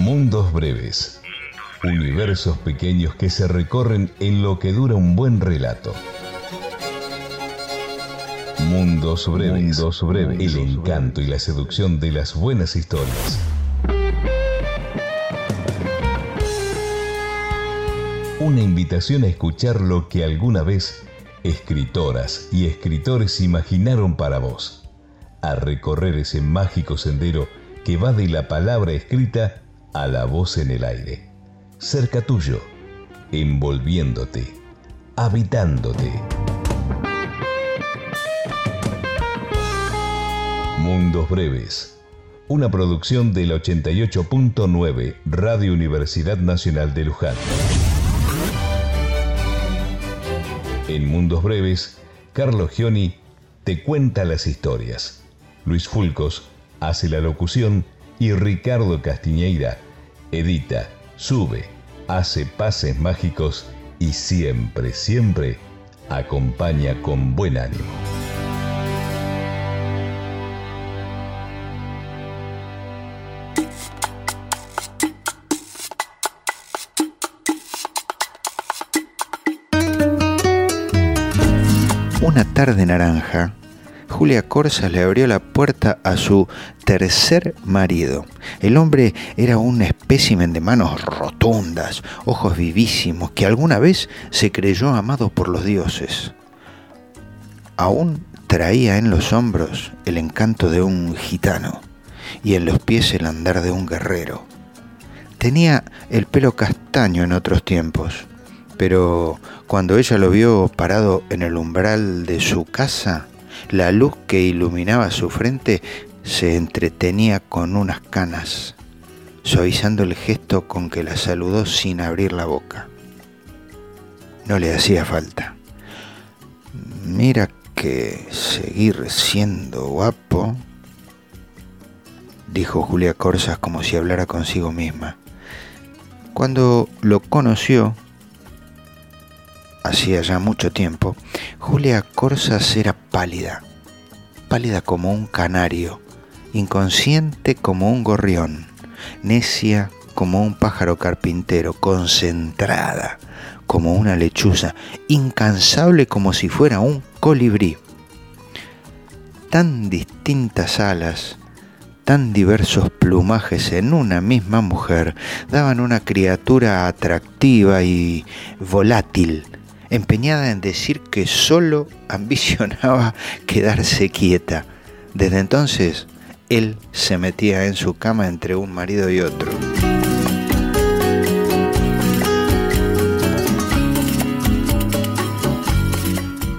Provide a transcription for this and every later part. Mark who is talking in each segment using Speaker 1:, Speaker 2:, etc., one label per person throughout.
Speaker 1: Mundos breves. Universos pequeños que se recorren en lo que dura un buen relato. Mundos breves. Mundos breves. El encanto y la seducción de las buenas historias. Una invitación a escuchar lo que alguna vez escritoras y escritores imaginaron para vos. A recorrer ese mágico sendero que va de la palabra escrita a la voz en el aire. Cerca tuyo, envolviéndote, habitándote. Mundos Breves, una producción del 88.9 Radio Universidad Nacional de Luján. En Mundos Breves, Carlos Gioni te cuenta las historias. Luis Fulcos hace la locución y Ricardo Castiñeira edita, sube, hace pases mágicos y siempre, siempre acompaña con buen ánimo.
Speaker 2: Una tarde naranja, Julia Corsas le abrió la puerta a su tercer marido. El hombre era un espécimen de manos rotundas, ojos vivísimos, que alguna vez se creyó amado por los dioses. Aún traía en los hombros el encanto de un gitano y en los pies el andar de un guerrero. Tenía el pelo castaño en otros tiempos, pero cuando ella lo vio parado en el umbral de su casa, la luz que iluminaba su frente se entretenía con unas canas, suavizando el gesto con que la saludó sin abrir la boca. No le hacía falta. Mira que seguir siendo guapo, dijo Julia Corsas como si hablara consigo misma. Cuando lo conoció, hacía ya mucho tiempo, Julia Corsas era pálida, pálida como un canario, inconsciente como un gorrión, necia como un pájaro carpintero, concentrada como una lechuza, incansable como si fuera un colibrí. Tan distintas alas, tan diversos plumajes en una misma mujer daban una criatura atractiva y volátil, empeñada en decir que solo ambicionaba quedarse quieta. Desde entonces, él se metía en su cama entre un marido y otro.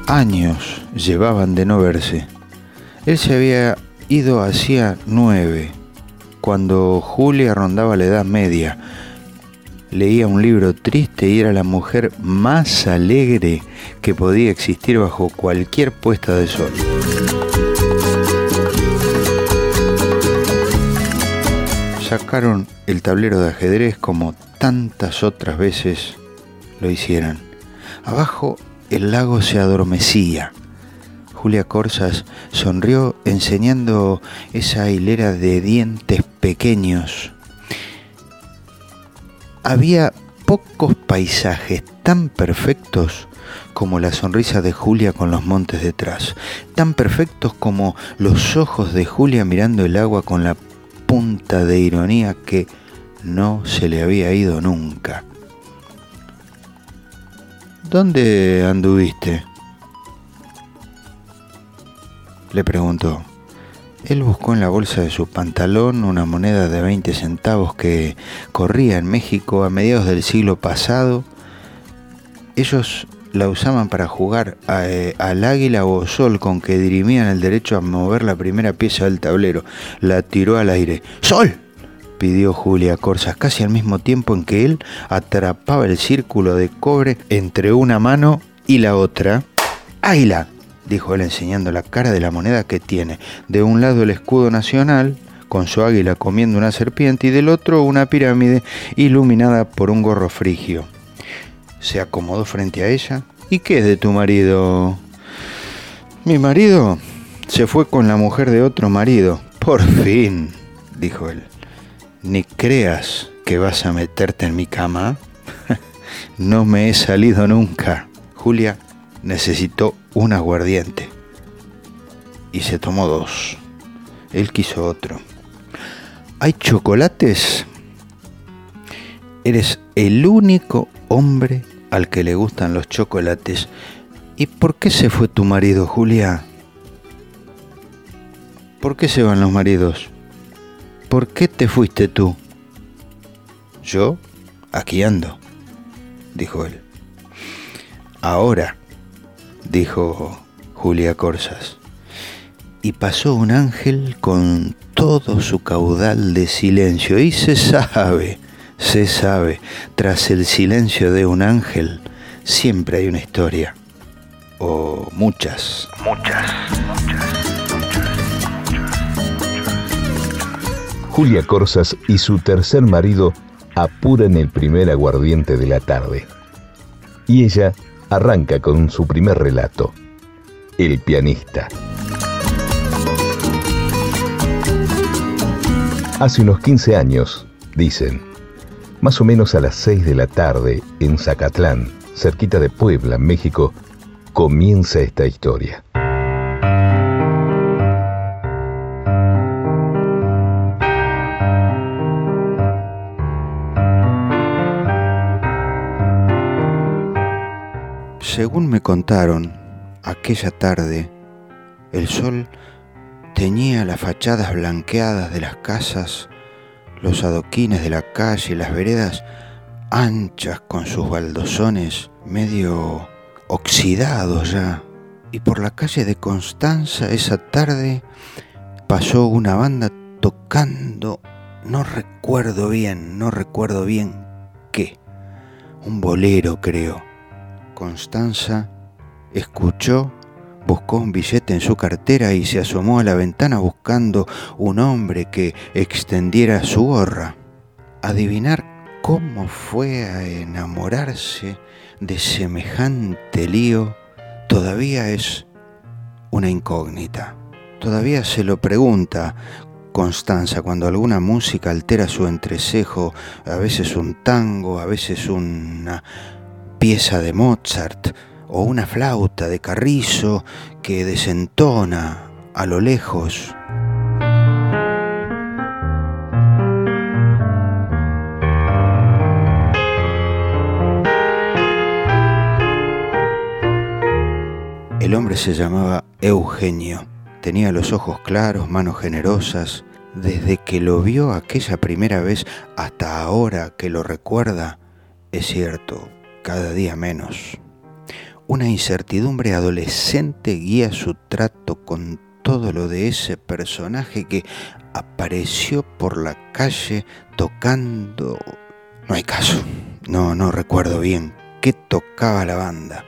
Speaker 2: Años llevaban de no verse. Él se había ido hacía nueve, cuando Julia rondaba la edad media, leía un libro triste y era la mujer más alegre que podía existir bajo cualquier puesta de sol. Sacaron el tablero de ajedrez como tantas otras veces lo hicieran. Abajo el lago se adormecía. Julia Corsas sonrió enseñando esa hilera de dientes pequeños había pocos paisajes tan perfectos como la sonrisa de Julia con los montes detrás, tan perfectos como los ojos de Julia mirando el agua con la punta de ironía que no se le había ido nunca. ¿Dónde anduviste? Le preguntó. Él buscó en la bolsa de su pantalón una moneda de 20 centavos que corría en México a mediados del siglo pasado. Ellos la usaban para jugar eh, al águila o sol con que dirimían el derecho a mover la primera pieza del tablero. La tiró al aire. ¡Sol! pidió Julia Corsas, casi al mismo tiempo en que él atrapaba el círculo de cobre entre una mano y la otra. ¡Águila! Dijo él enseñando la cara de la moneda que tiene. De un lado el escudo nacional, con su águila comiendo una serpiente, y del otro una pirámide iluminada por un gorro frigio. Se acomodó frente a ella. ¿Y qué es de tu marido? Mi marido se fue con la mujer de otro marido. Por fin, dijo él. Ni creas que vas a meterte en mi cama. no me he salido nunca. Julia necesitó un aguardiente. Y se tomó dos. Él quiso otro. ¿Hay chocolates? Eres el único hombre al que le gustan los chocolates. ¿Y por qué se fue tu marido, Julia? ¿Por qué se van los maridos? ¿Por qué te fuiste tú? Yo aquí ando, dijo él. Ahora, dijo Julia Corsas. Y pasó un ángel con todo su caudal de silencio. Y se sabe, se sabe, tras el silencio de un ángel siempre hay una historia. O muchas. Muchas, muchas.
Speaker 1: Julia Corsas y su tercer marido apuran el primer aguardiente de la tarde. Y ella arranca con su primer relato, El pianista. Hace unos 15 años, dicen, más o menos a las 6 de la tarde, en Zacatlán, cerquita de Puebla, México, comienza esta historia.
Speaker 2: Según me contaron, aquella tarde el sol teñía las fachadas blanqueadas de las casas, los adoquines de la calle, las veredas anchas con sus baldosones medio oxidados ya. Y por la calle de Constanza esa tarde pasó una banda tocando, no recuerdo bien, no recuerdo bien qué, un bolero creo Constanza escuchó, buscó un billete en su cartera y se asomó a la ventana buscando un hombre que extendiera su gorra. Adivinar cómo fue a enamorarse de semejante lío todavía es una incógnita. Todavía se lo pregunta Constanza cuando alguna música altera su entrecejo, a veces un tango, a veces una pieza de Mozart o una flauta de Carrizo que desentona a lo lejos. El hombre se llamaba Eugenio. Tenía los ojos claros, manos generosas. Desde que lo vio aquella primera vez hasta ahora que lo recuerda, es cierto, cada día menos. Una incertidumbre adolescente guía su trato con todo lo de ese personaje que apareció por la calle tocando... No hay caso, no, no recuerdo bien qué tocaba la banda.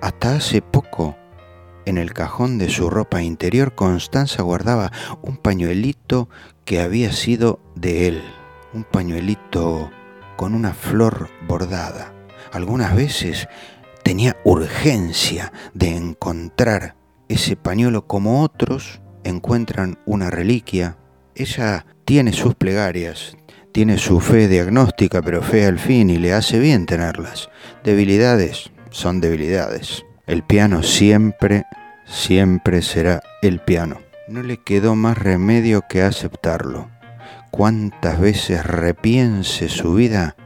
Speaker 2: Hasta hace poco, en el cajón de su ropa interior, Constanza guardaba un pañuelito que había sido de él, un pañuelito con una flor bordada algunas veces tenía urgencia de encontrar ese pañuelo como otros encuentran una reliquia. Ella tiene sus plegarias, tiene su fe diagnóstica, pero fe al fin y le hace bien tenerlas. Debilidades son debilidades. El piano siempre, siempre será el piano. No le quedó más remedio que aceptarlo. Cuántas veces repiense su vida,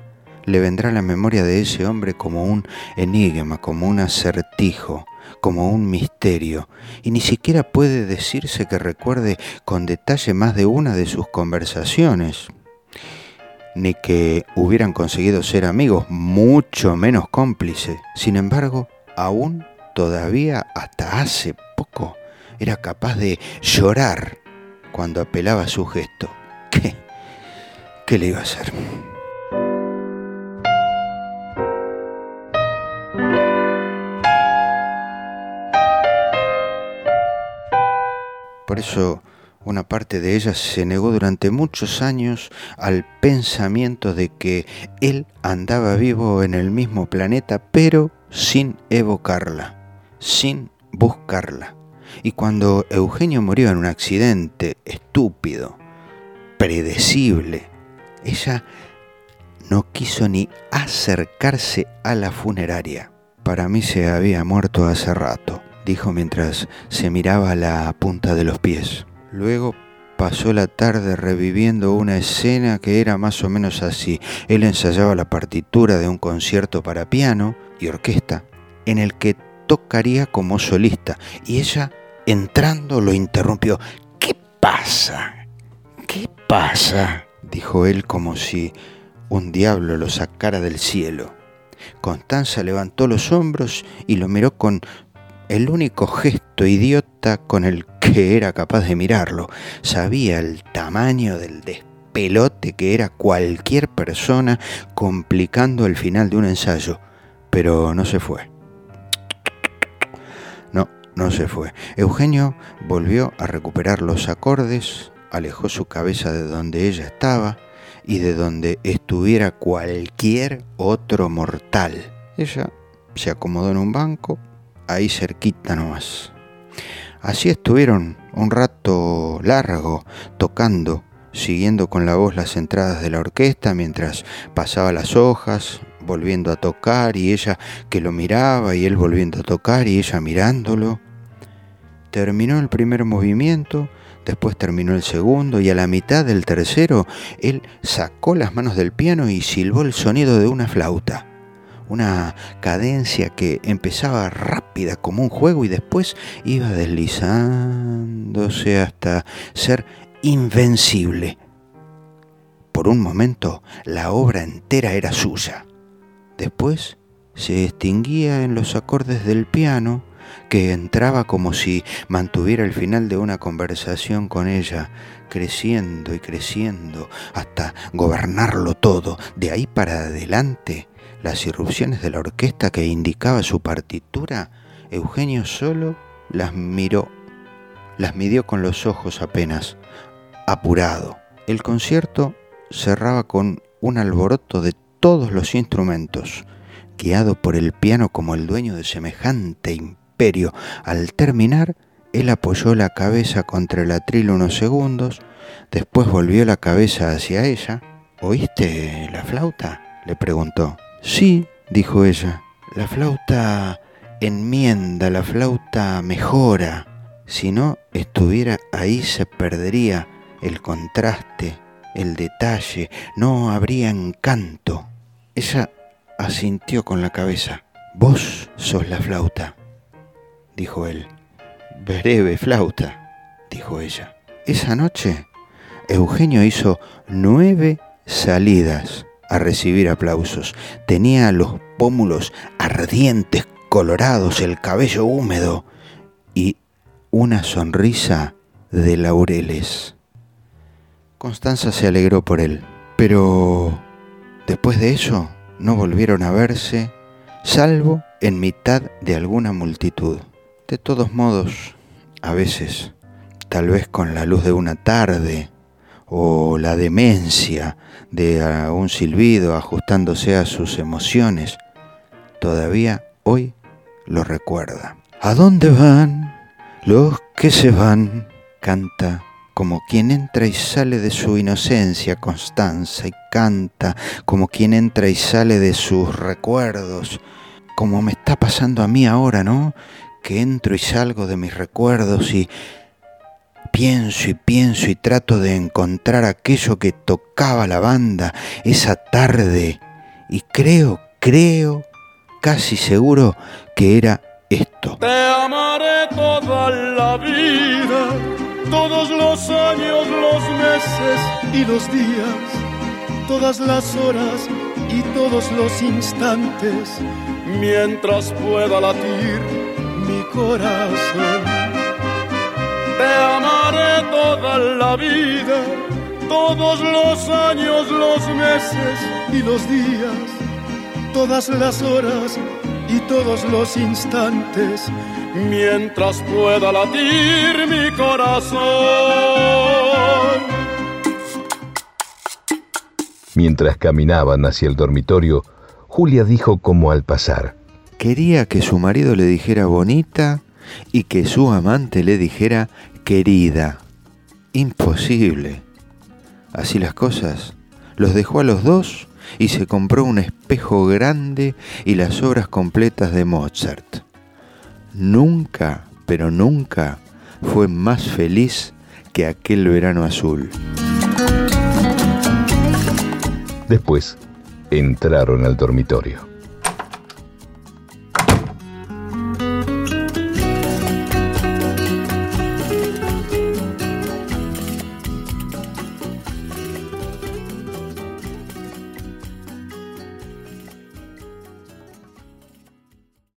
Speaker 2: le vendrá la memoria de ese hombre como un enigma, como un acertijo, como un misterio, y ni siquiera puede decirse que recuerde con detalle más de una de sus conversaciones, ni que hubieran conseguido ser amigos, mucho menos cómplices. Sin embargo, aún todavía hasta hace poco era capaz de llorar cuando apelaba a su gesto. ¿Qué? ¿Qué le iba a hacer? Por eso una parte de ella se negó durante muchos años al pensamiento de que él andaba vivo en el mismo planeta, pero sin evocarla, sin buscarla. Y cuando Eugenio murió en un accidente estúpido, predecible, Ella no quiso ni acercarse a la funeraria. Para mí se había muerto hace rato, dijo mientras se miraba la punta de los pies. Luego pasó la tarde reviviendo una escena que era más o menos así. Él ensayaba la partitura de un concierto para piano y orquesta, en el que tocaría como solista, y ella, entrando, lo interrumpió. ¿Qué pasa? ¿Qué pasa? dijo él como si un diablo lo sacara del cielo. Constanza levantó los hombros y lo miró con el único gesto idiota con el que era capaz de mirarlo. Sabía el tamaño del despelote que era cualquier persona complicando el final de un ensayo, pero no se fue. No, no se fue. Eugenio volvió a recuperar los acordes, alejó su cabeza de donde ella estaba y de donde estuviera cualquier otro mortal. Ella se acomodó en un banco, ahí cerquita nomás. Así estuvieron un rato largo tocando, siguiendo con la voz las entradas de la orquesta mientras pasaba las hojas, volviendo a tocar y ella que lo miraba y él volviendo a tocar y ella mirándolo. Terminó el primer movimiento Después terminó el segundo y a la mitad del tercero él sacó las manos del piano y silbó el sonido de una flauta. Una cadencia que empezaba rápida como un juego y después iba deslizándose hasta ser invencible. Por un momento la obra entera era suya. Después se extinguía en los acordes del piano que entraba como si mantuviera el final de una conversación con ella, creciendo y creciendo hasta gobernarlo todo. De ahí para adelante, las irrupciones de la orquesta que indicaba su partitura, Eugenio solo las miró, las midió con los ojos apenas, apurado. El concierto cerraba con un alboroto de todos los instrumentos, guiado por el piano como el dueño de semejante al terminar, él apoyó la cabeza contra el atril unos segundos, después volvió la cabeza hacia ella. ¿Oíste la flauta? le preguntó. Sí, dijo ella. La flauta enmienda, la flauta mejora. Si no estuviera ahí se perdería el contraste, el detalle, no habría encanto. Ella asintió con la cabeza. Vos sos la flauta dijo él. Breve flauta, dijo ella. Esa noche, Eugenio hizo nueve salidas a recibir aplausos. Tenía los pómulos ardientes, colorados, el cabello húmedo y una sonrisa de laureles. Constanza se alegró por él, pero después de eso no volvieron a verse, salvo en mitad de alguna multitud. De todos modos, a veces, tal vez con la luz de una tarde o la demencia de un silbido ajustándose a sus emociones, todavía hoy lo recuerda. ¿A dónde van los que se van? canta como quien entra y sale de su inocencia Constanza y canta como quien entra y sale de sus recuerdos, como me está pasando a mí ahora, ¿no? que entro y salgo de mis recuerdos y pienso y pienso y trato de encontrar aquello que tocaba la banda esa tarde y creo, creo, casi seguro que era esto.
Speaker 3: Te amaré toda la vida, todos los años, los meses y los días, todas las horas y todos los instantes, mientras pueda latir mi corazón. Te amaré toda la vida, todos los años, los meses y los días, todas las horas y todos los instantes, mientras pueda latir mi corazón.
Speaker 1: Mientras caminaban hacia el dormitorio, Julia dijo como al pasar,
Speaker 2: quería que su marido le dijera bonita y que su amante le dijera querida. Imposible. Así las cosas, los dejó a los dos y se compró un espejo grande y las obras completas de Mozart. Nunca, pero nunca fue más feliz que aquel verano azul.
Speaker 1: Después entraron al dormitorio.